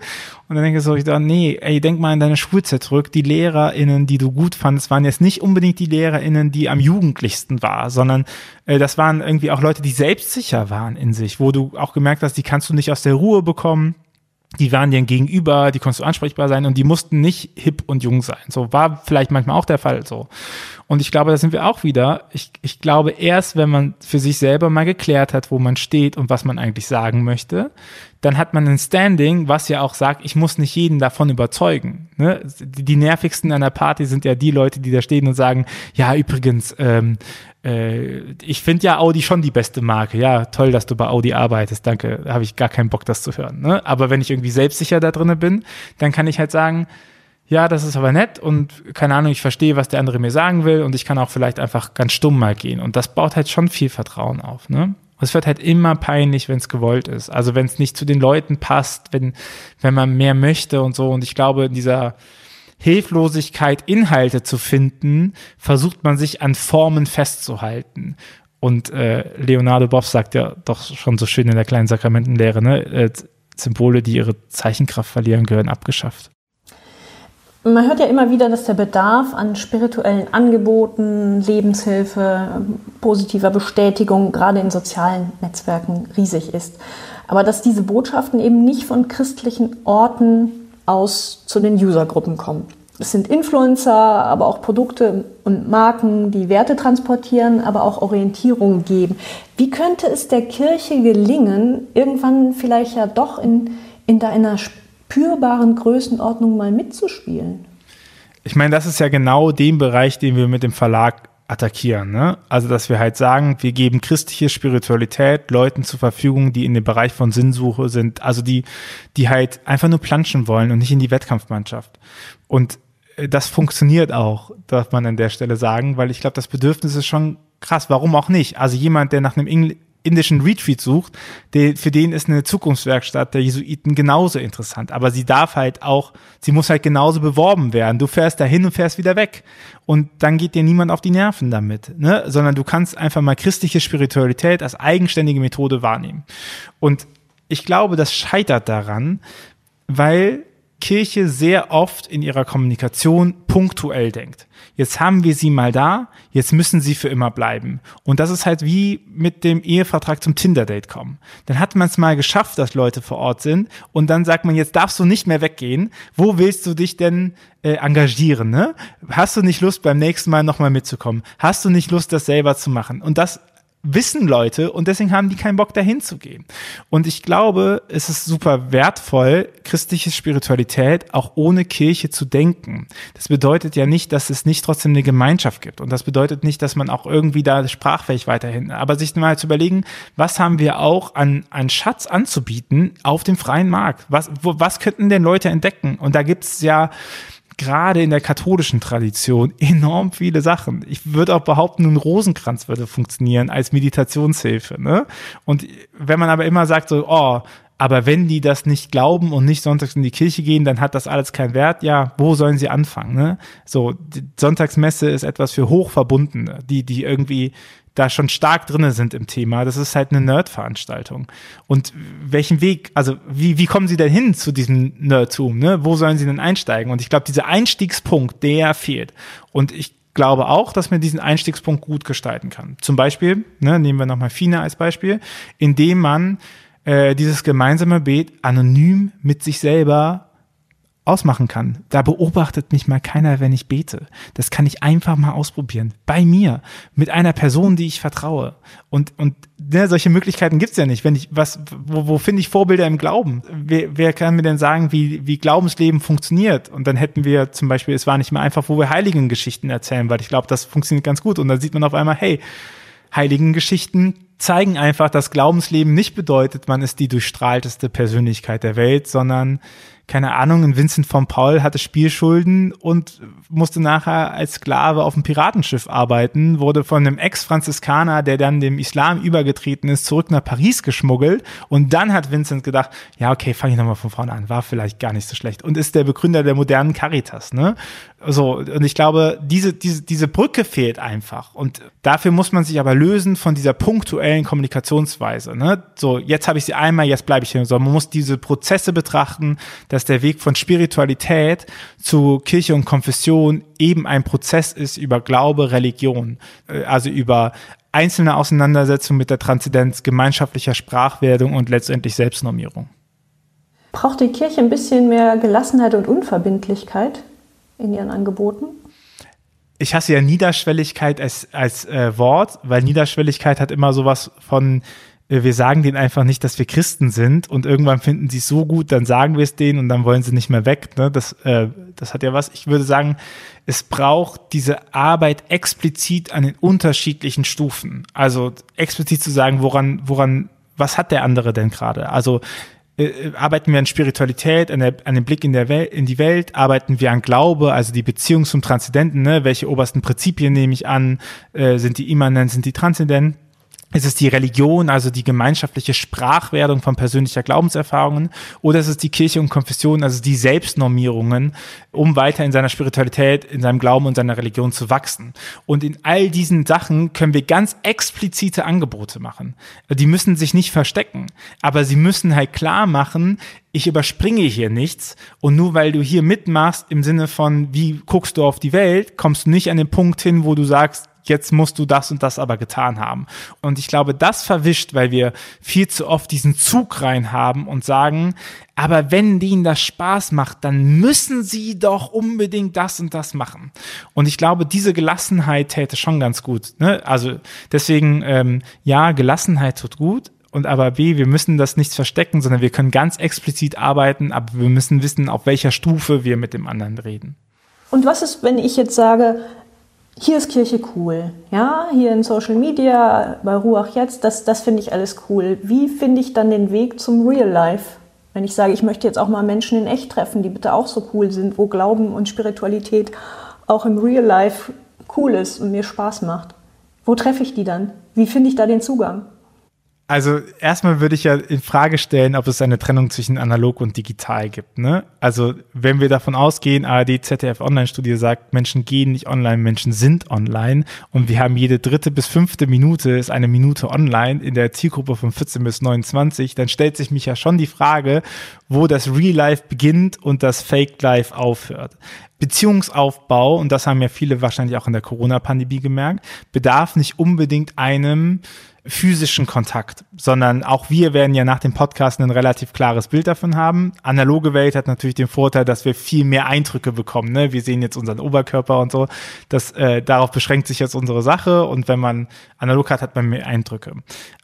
Und dann denke ich so, ich dachte, nee, ey, denk mal in deine Schulzeit zurück. Die LehrerInnen, die du gut fandest, waren jetzt nicht unbedingt die LehrerInnen, die am jugendlichsten war, sondern äh, das waren irgendwie auch Leute, die selbstsicher waren in sich, wo du auch gemerkt hast, die kannst du nicht aus der Ruhe bekommen die waren dir gegenüber, die konntest du ansprechbar sein und die mussten nicht hip und jung sein. So war vielleicht manchmal auch der Fall so. Und ich glaube, da sind wir auch wieder. Ich, ich glaube, erst wenn man für sich selber mal geklärt hat, wo man steht und was man eigentlich sagen möchte, dann hat man ein Standing, was ja auch sagt, ich muss nicht jeden davon überzeugen. Ne? Die, die nervigsten an der Party sind ja die Leute, die da stehen und sagen, ja, übrigens, ähm, äh, ich finde ja Audi schon die beste Marke. Ja, toll, dass du bei Audi arbeitest. Danke, da habe ich gar keinen Bock, das zu hören. Ne? Aber wenn ich irgendwie selbstsicher da drinne bin, dann kann ich halt sagen, ja, das ist aber nett und keine Ahnung, ich verstehe, was der andere mir sagen will und ich kann auch vielleicht einfach ganz stumm mal gehen. Und das baut halt schon viel Vertrauen auf. Ne? es wird halt immer peinlich, wenn es gewollt ist. Also wenn es nicht zu den Leuten passt, wenn, wenn man mehr möchte und so. Und ich glaube, in dieser Hilflosigkeit, Inhalte zu finden, versucht man sich an Formen festzuhalten. Und äh, Leonardo Boff sagt ja doch schon so schön in der kleinen Sakramentenlehre, ne? Äh, Symbole, die ihre Zeichenkraft verlieren, gehören abgeschafft. Man hört ja immer wieder, dass der Bedarf an spirituellen Angeboten, Lebenshilfe, positiver Bestätigung gerade in sozialen Netzwerken riesig ist. Aber dass diese Botschaften eben nicht von christlichen Orten aus zu den Usergruppen kommen. Es sind Influencer, aber auch Produkte und Marken, die Werte transportieren, aber auch Orientierung geben. Wie könnte es der Kirche gelingen, irgendwann vielleicht ja doch in, in einer spürbaren Größenordnung mal mitzuspielen? Ich meine, das ist ja genau dem Bereich, den wir mit dem Verlag attackieren. Ne? Also, dass wir halt sagen, wir geben christliche Spiritualität Leuten zur Verfügung, die in dem Bereich von Sinnsuche sind, also die, die halt einfach nur planschen wollen und nicht in die Wettkampfmannschaft. Und äh, das funktioniert auch, darf man an der Stelle sagen, weil ich glaube, das Bedürfnis ist schon krass. Warum auch nicht? Also jemand, der nach einem indischen Retreat sucht, der, für den ist eine Zukunftswerkstatt der Jesuiten genauso interessant. Aber sie darf halt auch, sie muss halt genauso beworben werden. Du fährst dahin und fährst wieder weg. Und dann geht dir niemand auf die Nerven damit, ne? sondern du kannst einfach mal christliche Spiritualität als eigenständige Methode wahrnehmen. Und ich glaube, das scheitert daran, weil Kirche sehr oft in ihrer Kommunikation punktuell denkt. Jetzt haben wir sie mal da, jetzt müssen sie für immer bleiben. Und das ist halt wie mit dem Ehevertrag zum Tinder-Date kommen. Dann hat man es mal geschafft, dass Leute vor Ort sind und dann sagt man, jetzt darfst du nicht mehr weggehen. Wo willst du dich denn äh, engagieren? Ne? Hast du nicht Lust, beim nächsten Mal nochmal mitzukommen? Hast du nicht Lust, das selber zu machen? Und das wissen Leute und deswegen haben die keinen Bock dahin zu gehen. Und ich glaube, es ist super wertvoll, christliche Spiritualität auch ohne Kirche zu denken. Das bedeutet ja nicht, dass es nicht trotzdem eine Gemeinschaft gibt. Und das bedeutet nicht, dass man auch irgendwie da sprachfähig weiterhin, aber sich mal zu überlegen, was haben wir auch an, an Schatz anzubieten auf dem freien Markt? Was, wo, was könnten denn Leute entdecken? Und da gibt's ja, gerade in der katholischen Tradition enorm viele Sachen. Ich würde auch behaupten, ein Rosenkranz würde funktionieren als Meditationshilfe. Ne? Und wenn man aber immer sagt so, oh, aber wenn die das nicht glauben und nicht sonntags in die Kirche gehen, dann hat das alles keinen Wert. Ja, wo sollen sie anfangen? Ne? So, die Sonntagsmesse ist etwas für Hochverbundene, die, die irgendwie da schon stark drinne sind im Thema. Das ist halt eine Nerd-Veranstaltung. Und welchen Weg, also wie, wie kommen sie denn hin zu diesem Nerdtum? Ne? Wo sollen sie denn einsteigen? Und ich glaube, dieser Einstiegspunkt, der fehlt. Und ich glaube auch, dass man diesen Einstiegspunkt gut gestalten kann. Zum Beispiel, ne, nehmen wir nochmal FINA als Beispiel, indem man äh, dieses gemeinsame Beet anonym mit sich selber ausmachen kann. Da beobachtet mich mal keiner, wenn ich bete. Das kann ich einfach mal ausprobieren. Bei mir. Mit einer Person, die ich vertraue. Und, und ne, solche Möglichkeiten gibt's ja nicht. Wenn ich, was, wo, wo finde ich Vorbilder im Glauben? Wer, wer kann mir denn sagen, wie, wie Glaubensleben funktioniert? Und dann hätten wir zum Beispiel, es war nicht mehr einfach, wo wir Heiligengeschichten erzählen, weil ich glaube, das funktioniert ganz gut. Und dann sieht man auf einmal, hey, Heiligengeschichten zeigen einfach, dass Glaubensleben nicht bedeutet, man ist die durchstrahlteste Persönlichkeit der Welt, sondern keine Ahnung, ein Vincent von Paul hatte Spielschulden und musste nachher als Sklave auf einem Piratenschiff arbeiten, wurde von einem Ex-Franziskaner, der dann dem Islam übergetreten ist, zurück nach Paris geschmuggelt. Und dann hat Vincent gedacht, ja, okay, fange ich nochmal von vorne an, war vielleicht gar nicht so schlecht. Und ist der Begründer der modernen Caritas, ne? So, und ich glaube, diese, diese, diese Brücke fehlt einfach. Und dafür muss man sich aber lösen von dieser punktuellen Kommunikationsweise, ne? So, jetzt habe ich sie einmal, jetzt bleibe ich hier, so, man muss diese Prozesse betrachten, dass der Weg von Spiritualität zu Kirche und Konfession eben ein Prozess ist über Glaube, Religion, äh, also über einzelne Auseinandersetzungen mit der Transzendenz, gemeinschaftlicher Sprachwerdung und letztendlich Selbstnormierung. Braucht die Kirche ein bisschen mehr Gelassenheit und Unverbindlichkeit in ihren Angeboten? ich hasse ja Niederschwelligkeit als, als äh, Wort, weil Niederschwelligkeit hat immer sowas von, wir sagen denen einfach nicht, dass wir Christen sind und irgendwann finden sie es so gut, dann sagen wir es denen und dann wollen sie nicht mehr weg. Ne? Das, äh, das hat ja was. Ich würde sagen, es braucht diese Arbeit explizit an den unterschiedlichen Stufen. Also explizit zu sagen, woran, woran, was hat der andere denn gerade? Also äh, arbeiten wir an Spiritualität, an, der, an dem Blick in, der Welt, in die Welt, arbeiten wir an Glaube, also die Beziehung zum Transzendenten, ne? welche obersten Prinzipien nehme ich an, äh, sind die immanent, sind die transzendent? Ist es die Religion, also die gemeinschaftliche Sprachwerdung von persönlicher Glaubenserfahrungen? Oder ist es die Kirche und Konfession, also die Selbstnormierungen, um weiter in seiner Spiritualität, in seinem Glauben und seiner Religion zu wachsen? Und in all diesen Sachen können wir ganz explizite Angebote machen. Die müssen sich nicht verstecken, aber sie müssen halt klar machen, ich überspringe hier nichts und nur weil du hier mitmachst im Sinne von, wie guckst du auf die Welt, kommst du nicht an den Punkt hin, wo du sagst, jetzt musst du das und das aber getan haben. Und ich glaube, das verwischt, weil wir viel zu oft diesen Zug rein haben und sagen, aber wenn denen das Spaß macht, dann müssen sie doch unbedingt das und das machen. Und ich glaube, diese Gelassenheit täte schon ganz gut. Ne? Also deswegen, ähm, ja, Gelassenheit tut gut, und aber B, wir müssen das nicht verstecken, sondern wir können ganz explizit arbeiten, aber wir müssen wissen, auf welcher Stufe wir mit dem anderen reden. Und was ist, wenn ich jetzt sage, hier ist Kirche cool. Ja, hier in Social Media, bei Ruach jetzt, das, das finde ich alles cool. Wie finde ich dann den Weg zum Real Life? Wenn ich sage, ich möchte jetzt auch mal Menschen in echt treffen, die bitte auch so cool sind, wo Glauben und Spiritualität auch im Real Life cool ist und mir Spaß macht. Wo treffe ich die dann? Wie finde ich da den Zugang? Also erstmal würde ich ja in Frage stellen, ob es eine Trennung zwischen analog und digital gibt. Ne? Also wenn wir davon ausgehen, ARD, ZDF Online-Studie sagt, Menschen gehen nicht online, Menschen sind online und wir haben jede dritte bis fünfte Minute ist eine Minute online in der Zielgruppe von 14 bis 29, dann stellt sich mich ja schon die Frage, wo das Real Life beginnt und das Fake Life aufhört. Beziehungsaufbau, und das haben ja viele wahrscheinlich auch in der Corona-Pandemie gemerkt, bedarf nicht unbedingt einem physischen Kontakt, sondern auch wir werden ja nach dem Podcast ein relativ klares Bild davon haben. Analoge Welt hat natürlich den Vorteil, dass wir viel mehr Eindrücke bekommen. Ne? Wir sehen jetzt unseren Oberkörper und so. Das, äh, darauf beschränkt sich jetzt unsere Sache und wenn man analog hat, hat man mehr Eindrücke.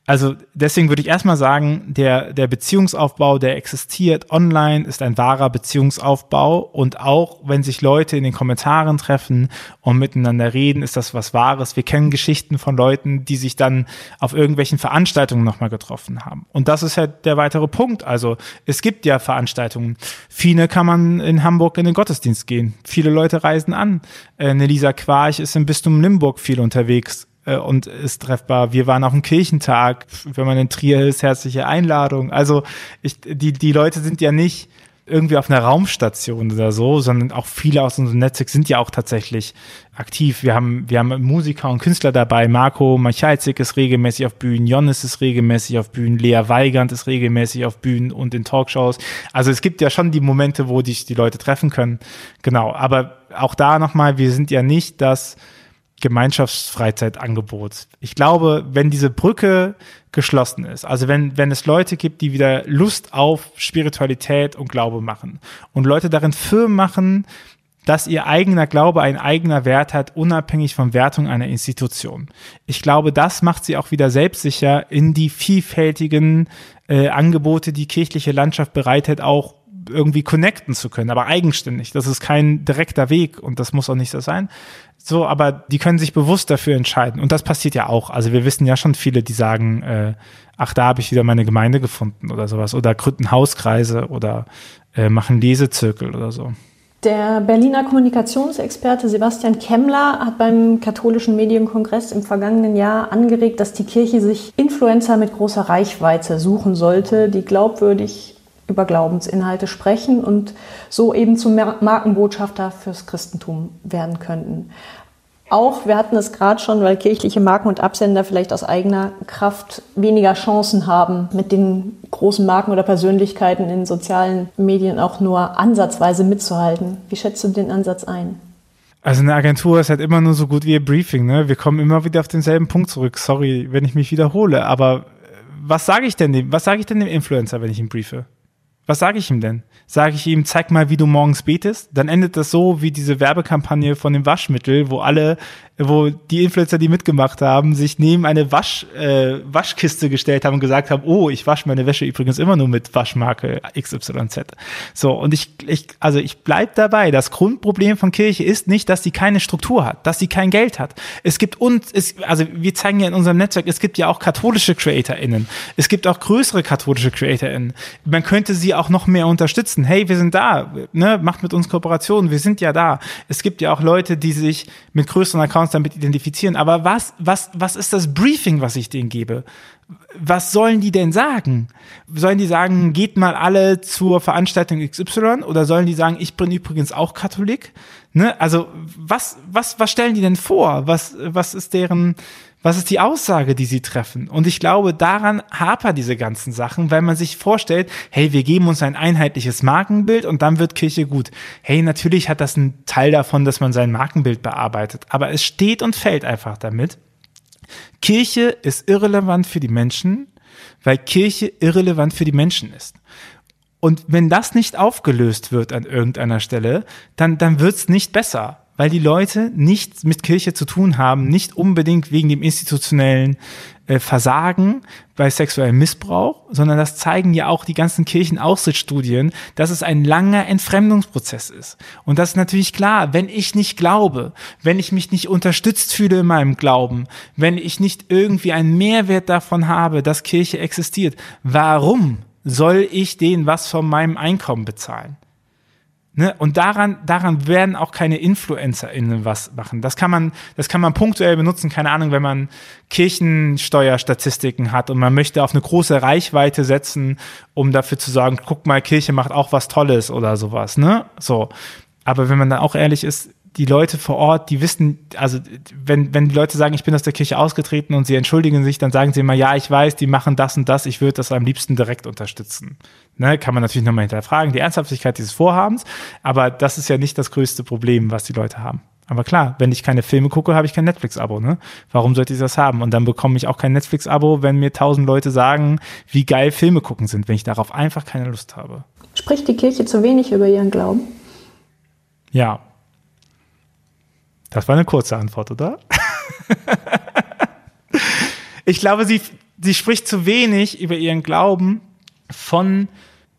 Also deswegen würde ich erstmal sagen, der, der Beziehungsaufbau, der existiert online, ist ein wahrer Beziehungsaufbau. Und auch wenn sich Leute in den Kommentaren treffen und miteinander reden, ist das was Wahres. Wir kennen Geschichten von Leuten, die sich dann auf irgendwelchen Veranstaltungen nochmal getroffen haben. Und das ist ja der weitere Punkt. Also es gibt ja Veranstaltungen. Viele kann man in Hamburg in den Gottesdienst gehen. Viele Leute reisen an. Äh, Nelisa Quarch ist im Bistum Limburg viel unterwegs äh, und ist treffbar. Wir waren auf dem Kirchentag, wenn man in Trier ist, herzliche Einladung. Also ich, die, die Leute sind ja nicht irgendwie auf einer Raumstation oder so, sondern auch viele aus unserem Netzwerk sind ja auch tatsächlich aktiv. Wir haben, wir haben Musiker und Künstler dabei. Marco Machalzik ist regelmäßig auf Bühnen, Jonas ist regelmäßig auf Bühnen, Lea Weigand ist regelmäßig auf Bühnen und in Talkshows. Also es gibt ja schon die Momente, wo dich die Leute treffen können. Genau. Aber auch da nochmal, wir sind ja nicht das, Gemeinschaftsfreizeitangebot. Ich glaube, wenn diese Brücke geschlossen ist, also wenn, wenn es Leute gibt, die wieder Lust auf Spiritualität und Glaube machen und Leute darin firm machen, dass ihr eigener Glaube ein eigener Wert hat, unabhängig von Wertung einer Institution. Ich glaube, das macht sie auch wieder selbstsicher in die vielfältigen äh, Angebote, die kirchliche Landschaft bereitet, auch irgendwie connecten zu können, aber eigenständig. Das ist kein direkter Weg und das muss auch nicht so sein. So, aber die können sich bewusst dafür entscheiden. Und das passiert ja auch. Also wir wissen ja schon viele, die sagen, äh, ach, da habe ich wieder meine Gemeinde gefunden oder sowas. Oder gründen Hauskreise oder äh, machen Lesezirkel oder so. Der Berliner Kommunikationsexperte Sebastian Kemmler hat beim katholischen Medienkongress im vergangenen Jahr angeregt, dass die Kirche sich Influencer mit großer Reichweite suchen sollte, die glaubwürdig über Glaubensinhalte sprechen und so eben zum Markenbotschafter fürs Christentum werden könnten. Auch, wir hatten es gerade schon, weil kirchliche Marken und Absender vielleicht aus eigener Kraft weniger Chancen haben, mit den großen Marken oder Persönlichkeiten in sozialen Medien auch nur ansatzweise mitzuhalten. Wie schätzt du den Ansatz ein? Also eine Agentur ist halt immer nur so gut wie ihr Briefing, ne? Wir kommen immer wieder auf denselben Punkt zurück. Sorry, wenn ich mich wiederhole, aber was sage ich denn dem, was sage ich denn dem Influencer, wenn ich ihn briefe? Was sage ich ihm denn? Sage ich ihm, zeig mal, wie du morgens betest? Dann endet das so wie diese Werbekampagne von dem Waschmittel, wo alle wo die Influencer, die mitgemacht haben, sich neben eine Wasch, äh, Waschkiste gestellt haben und gesagt haben, oh, ich wasche meine Wäsche übrigens immer nur mit Waschmarke XYZ. So, und ich, ich also ich bleib dabei. Das Grundproblem von Kirche ist nicht, dass sie keine Struktur hat, dass sie kein Geld hat. Es gibt uns, es, also wir zeigen ja in unserem Netzwerk, es gibt ja auch katholische CreatorInnen. Es gibt auch größere katholische CreatorInnen. Man könnte sie auch noch mehr unterstützen. Hey, wir sind da, ne, macht mit uns Kooperationen, wir sind ja da. Es gibt ja auch Leute, die sich mit größeren Accounts damit identifizieren. Aber was, was, was ist das Briefing, was ich denen gebe? Was sollen die denn sagen? Sollen die sagen, geht mal alle zur Veranstaltung XY? Oder sollen die sagen, ich bin übrigens auch Katholik? Ne? Also, was, was, was stellen die denn vor? Was, was ist deren, was ist die Aussage, die sie treffen? Und ich glaube, daran hapert diese ganzen Sachen, weil man sich vorstellt, hey, wir geben uns ein einheitliches Markenbild und dann wird Kirche gut. Hey, natürlich hat das einen Teil davon, dass man sein Markenbild bearbeitet, aber es steht und fällt einfach damit. Kirche ist irrelevant für die Menschen, weil Kirche irrelevant für die Menschen ist. Und wenn das nicht aufgelöst wird an irgendeiner Stelle, dann, dann wird's nicht besser weil die Leute nichts mit Kirche zu tun haben, nicht unbedingt wegen dem institutionellen äh, Versagen bei sexuellem Missbrauch, sondern das zeigen ja auch die ganzen Kirchenaussichtsstudien, dass es ein langer Entfremdungsprozess ist. Und das ist natürlich klar, wenn ich nicht glaube, wenn ich mich nicht unterstützt fühle in meinem Glauben, wenn ich nicht irgendwie einen Mehrwert davon habe, dass Kirche existiert, warum soll ich denen was von meinem Einkommen bezahlen? Ne? Und daran, daran werden auch keine InfluencerInnen was machen. Das kann man, das kann man punktuell benutzen, keine Ahnung, wenn man Kirchensteuerstatistiken hat und man möchte auf eine große Reichweite setzen, um dafür zu sagen, guck mal, Kirche macht auch was Tolles oder sowas, ne? So. Aber wenn man dann auch ehrlich ist, die Leute vor Ort, die wissen, also wenn, wenn die Leute sagen, ich bin aus der Kirche ausgetreten und sie entschuldigen sich, dann sagen sie immer, ja, ich weiß, die machen das und das, ich würde das am liebsten direkt unterstützen. Ne, kann man natürlich nochmal hinterfragen, die Ernsthaftigkeit dieses Vorhabens, aber das ist ja nicht das größte Problem, was die Leute haben. Aber klar, wenn ich keine Filme gucke, habe ich kein Netflix-Abo. Ne? Warum sollte ich das haben? Und dann bekomme ich auch kein Netflix-Abo, wenn mir tausend Leute sagen, wie geil Filme gucken sind, wenn ich darauf einfach keine Lust habe. Spricht die Kirche zu wenig über ihren Glauben? Ja, das war eine kurze Antwort, oder? ich glaube, sie, sie spricht zu wenig über ihren Glauben von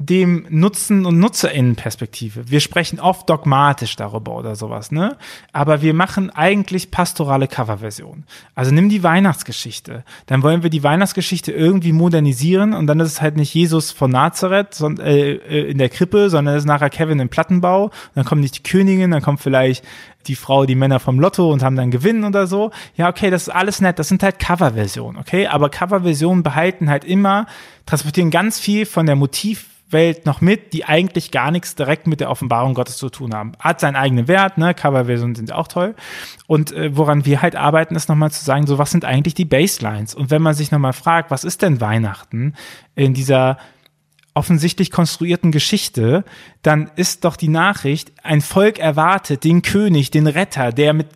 dem Nutzen- und Nutzerinnenperspektive. Wir sprechen oft dogmatisch darüber oder sowas, ne? Aber wir machen eigentlich pastorale Coverversion. Also nimm die Weihnachtsgeschichte. Dann wollen wir die Weihnachtsgeschichte irgendwie modernisieren und dann ist es halt nicht Jesus von Nazareth sondern, äh, äh, in der Krippe, sondern es ist nachher Kevin im Plattenbau. dann kommt nicht die Königin, dann kommt vielleicht die Frau, die Männer vom Lotto und haben dann Gewinn oder so. Ja, okay, das ist alles nett. Das sind halt Coverversionen, okay? Aber Coverversionen behalten halt immer, transportieren ganz viel von der Motiv Welt noch mit, die eigentlich gar nichts direkt mit der Offenbarung Gottes zu tun haben. Hat seinen eigenen Wert, ne? Coverversionen sind auch toll. Und äh, woran wir halt arbeiten, ist nochmal zu sagen, so was sind eigentlich die Baselines? Und wenn man sich nochmal fragt, was ist denn Weihnachten in dieser offensichtlich konstruierten Geschichte, dann ist doch die Nachricht, ein Volk erwartet den König, den Retter, der mit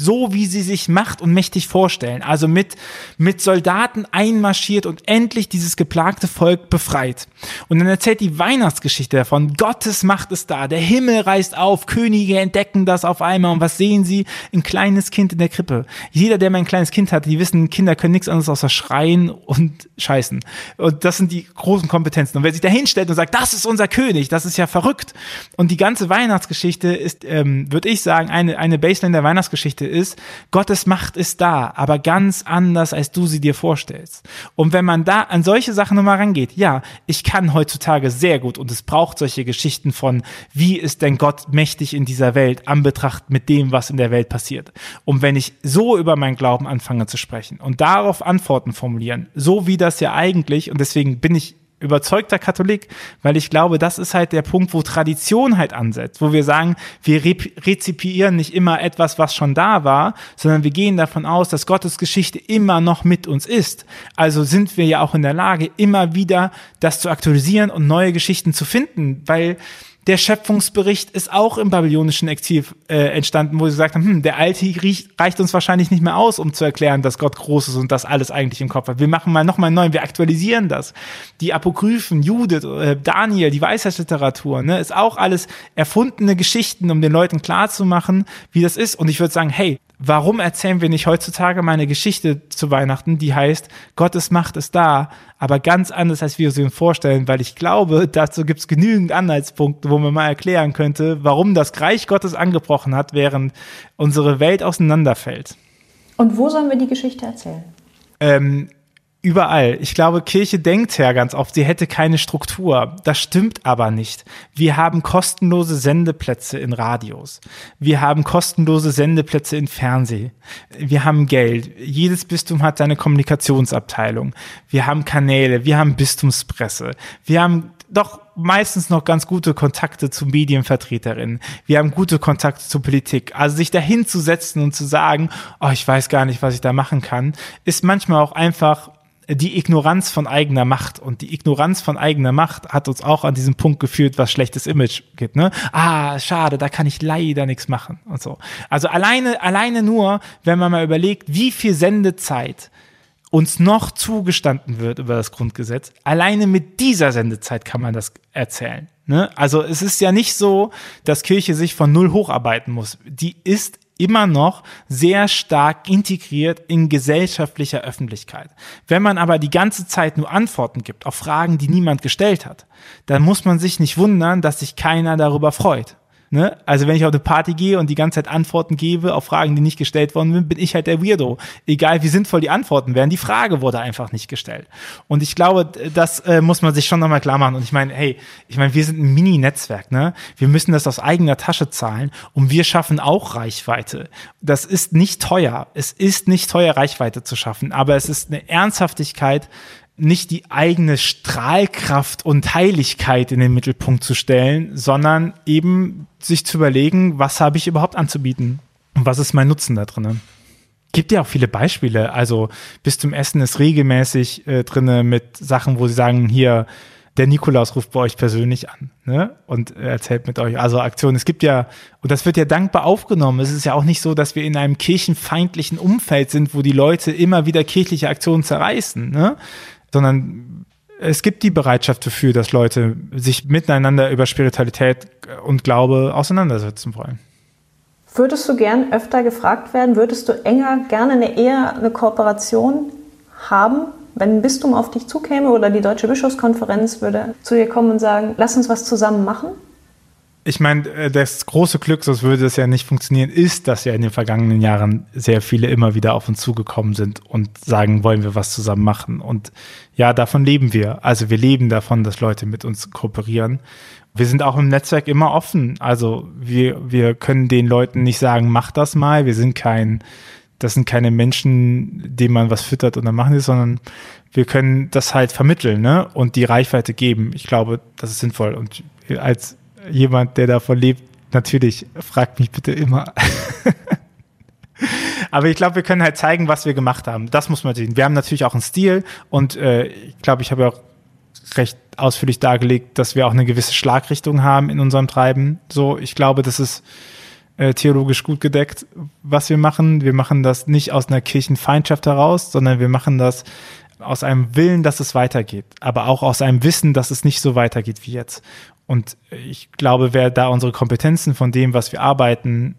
so wie sie sich macht und mächtig vorstellen, also mit mit Soldaten einmarschiert und endlich dieses geplagte Volk befreit. Und dann erzählt die Weihnachtsgeschichte davon, Gottes Macht ist da, der Himmel reißt auf, Könige entdecken das auf einmal und was sehen sie? Ein kleines Kind in der Krippe. Jeder, der mal ein kleines Kind hat, die wissen, Kinder können nichts anderes außer schreien und scheißen. Und das sind die großen Kompetenzen. Und wer sich da hinstellt und sagt, das ist unser König, das ist ja verrückt. Und die ganze Weihnachtsgeschichte ist, ähm, würde ich sagen, eine, eine Baseline der Weihnachtsgeschichte ist, Gottes Macht ist da, aber ganz anders, als du sie dir vorstellst. Und wenn man da an solche Sachen nochmal rangeht, ja, ich kann heutzutage sehr gut und es braucht solche Geschichten von, wie ist denn Gott mächtig in dieser Welt, anbetracht mit dem, was in der Welt passiert. Und wenn ich so über meinen Glauben anfange zu sprechen und darauf Antworten formulieren, so wie das ja eigentlich, und deswegen bin ich überzeugter Katholik, weil ich glaube, das ist halt der Punkt, wo Tradition halt ansetzt, wo wir sagen, wir re rezipieren nicht immer etwas, was schon da war, sondern wir gehen davon aus, dass Gottes Geschichte immer noch mit uns ist. Also sind wir ja auch in der Lage, immer wieder das zu aktualisieren und neue Geschichten zu finden, weil der Schöpfungsbericht ist auch im babylonischen Exil äh, entstanden, wo sie gesagt haben, hm, der alte riecht, reicht uns wahrscheinlich nicht mehr aus, um zu erklären, dass Gott groß ist und das alles eigentlich im Kopf hat. Wir machen mal nochmal einen neuen, wir aktualisieren das. Die Apokryphen, Judith, äh, Daniel, die Weisheitsliteratur, ne, ist auch alles erfundene Geschichten, um den Leuten klarzumachen, wie das ist. Und ich würde sagen, hey, warum erzählen wir nicht heutzutage mal eine Geschichte zu Weihnachten, die heißt, Gottes Macht ist da, aber ganz anders, als wir sie uns vorstellen, weil ich glaube, dazu gibt es genügend Anhaltspunkte, wo man mal erklären könnte, warum das Reich Gottes angebrochen hat, während unsere Welt auseinanderfällt. Und wo sollen wir die Geschichte erzählen? Ähm, überall. Ich glaube, Kirche denkt ja ganz oft, sie hätte keine Struktur. Das stimmt aber nicht. Wir haben kostenlose Sendeplätze in Radios. Wir haben kostenlose Sendeplätze in Fernseh. Wir haben Geld. Jedes Bistum hat seine Kommunikationsabteilung. Wir haben Kanäle. Wir haben Bistumspresse. Wir haben doch meistens noch ganz gute Kontakte zu Medienvertreterinnen. Wir haben gute Kontakte zur Politik. Also sich dahin zu setzen und zu sagen, oh, ich weiß gar nicht, was ich da machen kann, ist manchmal auch einfach die Ignoranz von eigener Macht. Und die Ignoranz von eigener Macht hat uns auch an diesem Punkt geführt, was schlechtes Image gibt. Ne? Ah, schade, da kann ich leider nichts machen und so. Also alleine, alleine nur, wenn man mal überlegt, wie viel Sendezeit uns noch zugestanden wird über das Grundgesetz. Alleine mit dieser Sendezeit kann man das erzählen. Ne? Also es ist ja nicht so, dass Kirche sich von null hocharbeiten muss. Die ist immer noch sehr stark integriert in gesellschaftlicher Öffentlichkeit. Wenn man aber die ganze Zeit nur Antworten gibt auf Fragen, die niemand gestellt hat, dann muss man sich nicht wundern, dass sich keiner darüber freut. Ne? Also wenn ich auf eine Party gehe und die ganze Zeit Antworten gebe auf Fragen, die nicht gestellt worden sind, bin ich halt der Weirdo. Egal wie sinnvoll die Antworten wären, die Frage wurde einfach nicht gestellt. Und ich glaube, das äh, muss man sich schon nochmal klar machen. Und ich meine, hey, ich meine, wir sind ein Mini-Netzwerk, ne? Wir müssen das aus eigener Tasche zahlen und wir schaffen auch Reichweite. Das ist nicht teuer. Es ist nicht teuer, Reichweite zu schaffen, aber es ist eine Ernsthaftigkeit, nicht die eigene Strahlkraft und Heiligkeit in den Mittelpunkt zu stellen, sondern eben sich zu überlegen, was habe ich überhaupt anzubieten und was ist mein Nutzen da drin. Gibt ja auch viele Beispiele. Also bis zum Essen ist regelmäßig äh, drinne mit Sachen, wo sie sagen, hier, der Nikolaus ruft bei euch persönlich an ne? und erzählt mit euch. Also Aktionen. Es gibt ja, und das wird ja dankbar aufgenommen. Es ist ja auch nicht so, dass wir in einem kirchenfeindlichen Umfeld sind, wo die Leute immer wieder kirchliche Aktionen zerreißen. Ne? Sondern es gibt die Bereitschaft dafür, dass Leute sich miteinander über Spiritualität und Glaube auseinandersetzen wollen. Würdest du gern öfter gefragt werden? Würdest du enger gerne eine eher eine Kooperation haben, wenn ein Bistum auf dich zukäme oder die Deutsche Bischofskonferenz würde zu dir kommen und sagen, lass uns was zusammen machen? Ich meine, äh, das große Glück, sonst würde es ja nicht funktionieren, ist, dass ja in den vergangenen Jahren sehr viele immer wieder auf uns zugekommen sind und sagen, wollen wir was zusammen machen. Und ja, davon leben wir. Also wir leben davon, dass Leute mit uns kooperieren. Wir sind auch im Netzwerk immer offen. Also wir, wir können den Leuten nicht sagen, mach das mal. Wir sind kein, das sind keine Menschen, denen man was füttert und dann machen es, sondern wir können das halt vermitteln, ne? Und die Reichweite geben. Ich glaube, das ist sinnvoll. Und als jemand, der davon lebt, natürlich, fragt mich bitte immer. Aber ich glaube, wir können halt zeigen, was wir gemacht haben. Das muss man sehen. Wir haben natürlich auch einen Stil und äh, ich glaube, ich habe ja auch recht ausführlich dargelegt, dass wir auch eine gewisse Schlagrichtung haben in unserem Treiben. So, ich glaube, das ist äh, theologisch gut gedeckt, was wir machen. Wir machen das nicht aus einer Kirchenfeindschaft heraus, sondern wir machen das aus einem Willen, dass es weitergeht, aber auch aus einem Wissen, dass es nicht so weitergeht wie jetzt. Und ich glaube, wer da unsere Kompetenzen von dem, was wir arbeiten,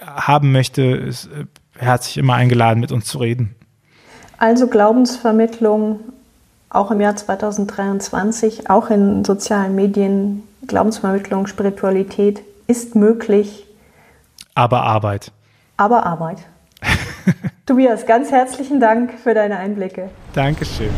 haben möchte, ist äh, herzlich immer eingeladen, mit uns zu reden. Also Glaubensvermittlung auch im Jahr 2023, auch in sozialen Medien, Glaubensvermittlung, Spiritualität ist möglich. Aber Arbeit. Aber Arbeit. Tobias, ganz herzlichen Dank für deine Einblicke. Dankeschön.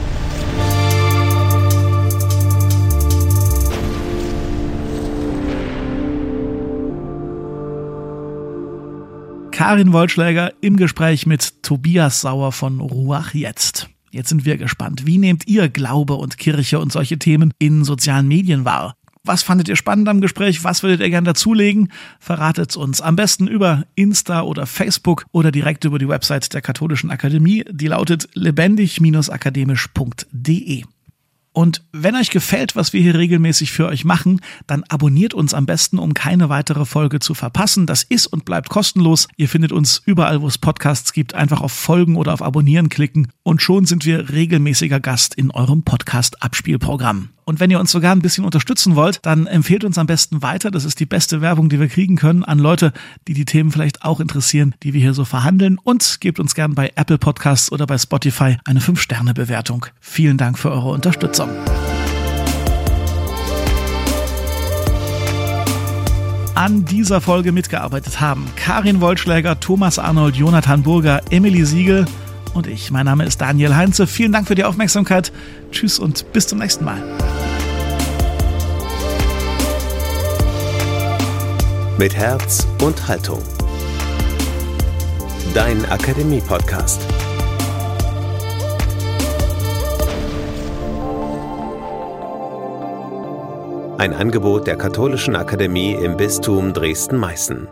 Karin Wollschläger im Gespräch mit Tobias Sauer von Ruach Jetzt. Jetzt sind wir gespannt. Wie nehmt ihr Glaube und Kirche und solche Themen in sozialen Medien wahr? Was fandet ihr spannend am Gespräch? Was würdet ihr gerne dazulegen? Verratet uns am besten über Insta oder Facebook oder direkt über die Website der Katholischen Akademie. Die lautet lebendig-akademisch.de. Und wenn euch gefällt, was wir hier regelmäßig für euch machen, dann abonniert uns am besten, um keine weitere Folge zu verpassen. Das ist und bleibt kostenlos. Ihr findet uns überall, wo es Podcasts gibt. Einfach auf Folgen oder auf Abonnieren klicken und schon sind wir regelmäßiger Gast in eurem Podcast-Abspielprogramm. Und wenn ihr uns sogar ein bisschen unterstützen wollt, dann empfehlt uns am besten weiter. Das ist die beste Werbung, die wir kriegen können an Leute, die die Themen vielleicht auch interessieren, die wir hier so verhandeln. Und gebt uns gern bei Apple Podcasts oder bei Spotify eine 5-Sterne-Bewertung. Vielen Dank für eure Unterstützung. an dieser Folge mitgearbeitet haben. Karin Wollschläger, Thomas Arnold, Jonathan Burger, Emily Siegel und ich. Mein Name ist Daniel Heinze. Vielen Dank für die Aufmerksamkeit. Tschüss und bis zum nächsten Mal. Mit Herz und Haltung. Dein Akademie-Podcast. Ein Angebot der Katholischen Akademie im Bistum Dresden-Meißen.